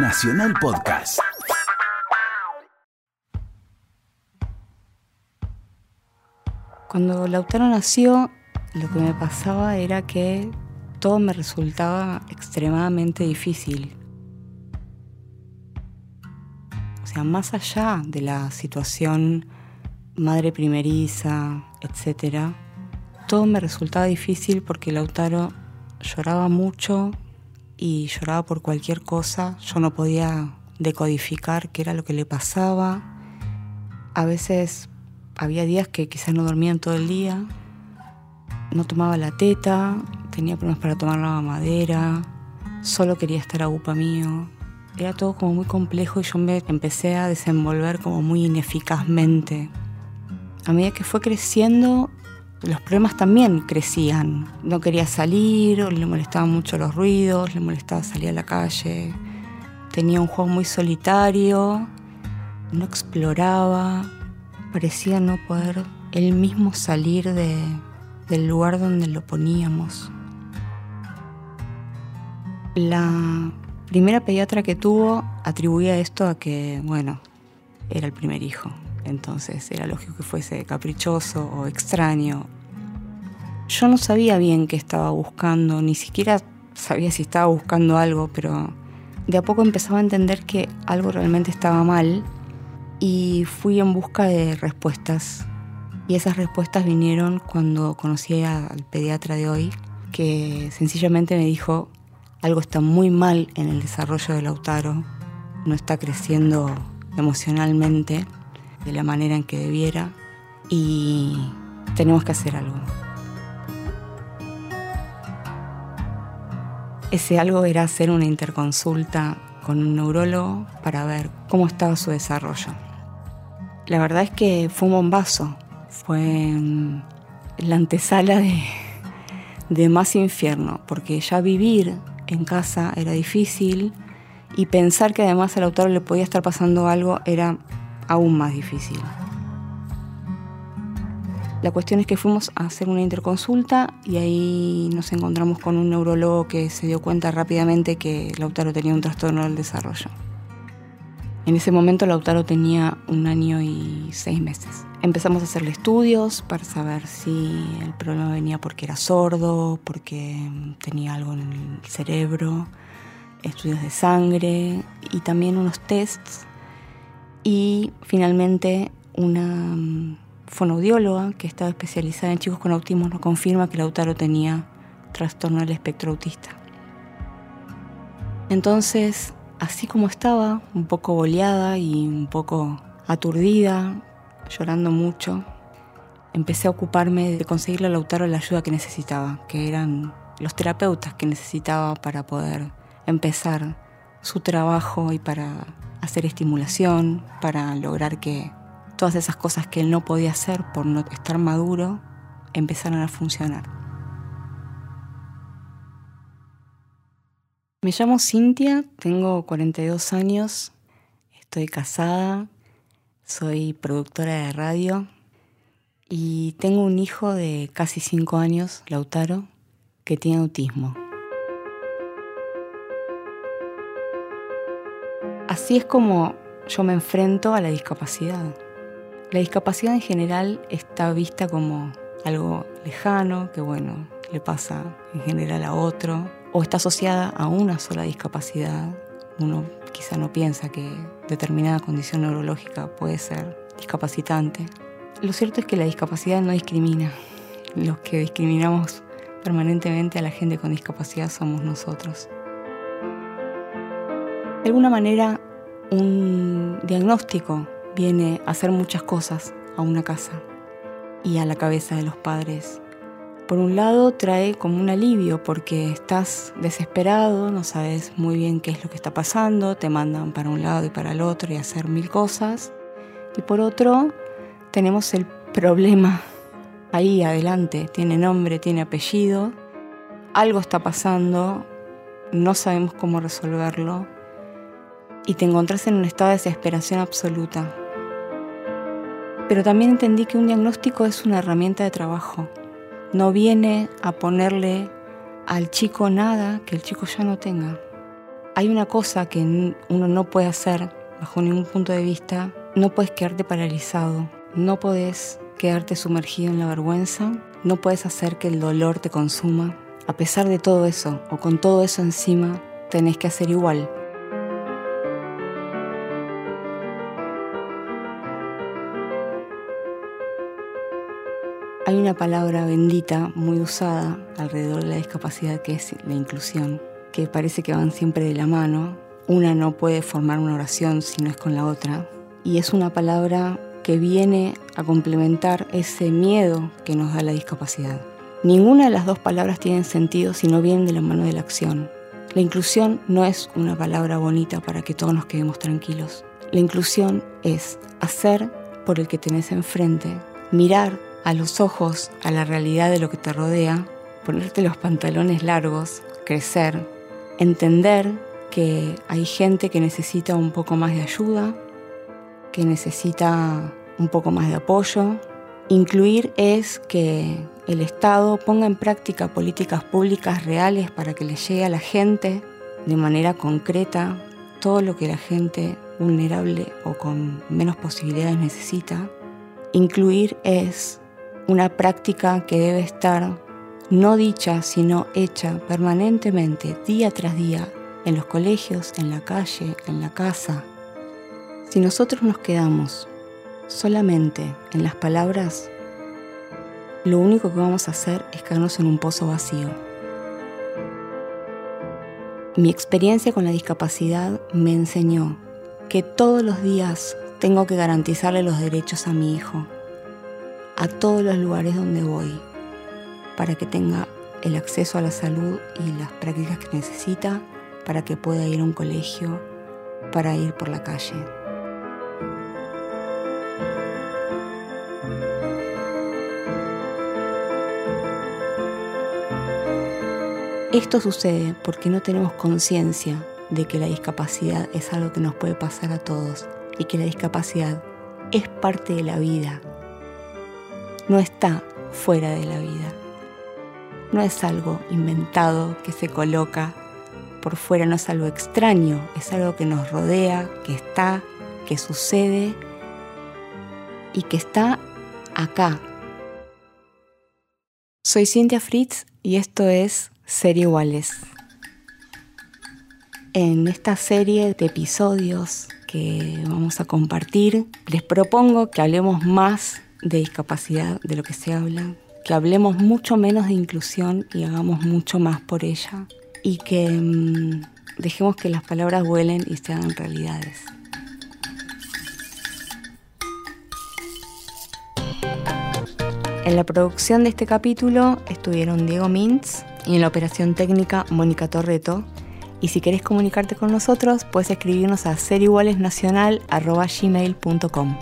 Nacional Podcast. Cuando Lautaro nació, lo que me pasaba era que todo me resultaba extremadamente difícil. O sea, más allá de la situación madre primeriza, etc., todo me resultaba difícil porque Lautaro lloraba mucho y lloraba por cualquier cosa. Yo no podía decodificar qué era lo que le pasaba. A veces había días que quizás no dormían todo el día, no tomaba la teta, tenía problemas para tomar la mamadera, solo quería estar a upa mío. Era todo como muy complejo y yo me empecé a desenvolver como muy ineficazmente. A medida que fue creciendo, los problemas también crecían. No quería salir, le molestaban mucho los ruidos, le molestaba salir a la calle. Tenía un juego muy solitario, no exploraba, parecía no poder él mismo salir del lugar donde lo poníamos. La primera pediatra que tuvo atribuía esto a que, bueno, era el primer hijo, entonces era lógico que fuese caprichoso o extraño. Yo no sabía bien qué estaba buscando, ni siquiera sabía si estaba buscando algo, pero de a poco empezaba a entender que algo realmente estaba mal y fui en busca de respuestas. Y esas respuestas vinieron cuando conocí al pediatra de hoy, que sencillamente me dijo, algo está muy mal en el desarrollo de Lautaro, no está creciendo emocionalmente de la manera en que debiera y tenemos que hacer algo. Ese algo era hacer una interconsulta con un neurólogo para ver cómo estaba su desarrollo. La verdad es que fue un bombazo. Fue la antesala de, de más infierno, porque ya vivir en casa era difícil y pensar que además al autor le podía estar pasando algo era aún más difícil. La cuestión es que fuimos a hacer una interconsulta y ahí nos encontramos con un neurólogo que se dio cuenta rápidamente que Lautaro tenía un trastorno del desarrollo. En ese momento Lautaro tenía un año y seis meses. Empezamos a hacerle estudios para saber si el problema venía porque era sordo, porque tenía algo en el cerebro, estudios de sangre y también unos tests. Y finalmente una mm, fonoaudióloga que estaba especializada en chicos con autismo nos confirma que Lautaro tenía trastorno del espectro autista. Entonces así como estaba, un poco boleada y un poco aturdida, llorando mucho, empecé a ocuparme de conseguirle a Lautaro la ayuda que necesitaba, que eran los terapeutas que necesitaba para poder empezar su trabajo y para hacer estimulación, para lograr que todas esas cosas que él no podía hacer por no estar maduro empezaran a funcionar. Me llamo Cintia, tengo 42 años, estoy casada, soy productora de radio y tengo un hijo de casi 5 años, Lautaro, que tiene autismo. Así es como yo me enfrento a la discapacidad. La discapacidad en general está vista como algo lejano, que bueno, le pasa en general a otro, o está asociada a una sola discapacidad. Uno quizá no piensa que determinada condición neurológica puede ser discapacitante. Lo cierto es que la discapacidad no discrimina. Los que discriminamos permanentemente a la gente con discapacidad somos nosotros. De alguna manera, un diagnóstico viene a hacer muchas cosas a una casa y a la cabeza de los padres por un lado trae como un alivio porque estás desesperado, no sabes muy bien qué es lo que está pasando, te mandan para un lado y para el otro y hacer mil cosas. Y por otro, tenemos el problema ahí adelante, tiene nombre, tiene apellido, algo está pasando, no sabemos cómo resolverlo y te encontrás en un estado de desesperación absoluta. Pero también entendí que un diagnóstico es una herramienta de trabajo no viene a ponerle al chico nada que el chico ya no tenga. hay una cosa que uno no puede hacer bajo ningún punto de vista. No puedes quedarte paralizado, no puedes quedarte sumergido en la vergüenza, no puedes hacer que el dolor te consuma. A pesar de todo eso, o con todo eso encima, tenés que hacer igual. Hay una palabra bendita muy usada alrededor de la discapacidad que es la inclusión, que parece que van siempre de la mano. Una no puede formar una oración si no es con la otra. Y es una palabra que viene a complementar ese miedo que nos da la discapacidad. Ninguna de las dos palabras tienen sentido si no vienen de la mano de la acción. La inclusión no es una palabra bonita para que todos nos quedemos tranquilos. La inclusión es hacer por el que tenés enfrente, mirar a los ojos a la realidad de lo que te rodea, ponerte los pantalones largos, crecer, entender que hay gente que necesita un poco más de ayuda, que necesita un poco más de apoyo. Incluir es que el Estado ponga en práctica políticas públicas reales para que le llegue a la gente de manera concreta todo lo que la gente vulnerable o con menos posibilidades necesita. Incluir es una práctica que debe estar no dicha, sino hecha permanentemente, día tras día, en los colegios, en la calle, en la casa. Si nosotros nos quedamos solamente en las palabras, lo único que vamos a hacer es quedarnos en un pozo vacío. Mi experiencia con la discapacidad me enseñó que todos los días tengo que garantizarle los derechos a mi hijo, a todos los lugares donde voy para que tenga el acceso a la salud y las prácticas que necesita para que pueda ir a un colegio, para ir por la calle. Esto sucede porque no tenemos conciencia de que la discapacidad es algo que nos puede pasar a todos y que la discapacidad es parte de la vida no está fuera de la vida. No es algo inventado que se coloca por fuera, no es algo extraño, es algo que nos rodea, que está, que sucede y que está acá. Soy Cintia Fritz y esto es Ser Iguales. En esta serie de episodios que vamos a compartir, les propongo que hablemos más de discapacidad, de lo que se habla, que hablemos mucho menos de inclusión y hagamos mucho más por ella y que mm, dejemos que las palabras vuelen y sean realidades. En la producción de este capítulo estuvieron Diego Mintz y en la operación técnica Mónica Torreto. Y si querés comunicarte con nosotros, puedes escribirnos a serigualesnacional.gmail.com.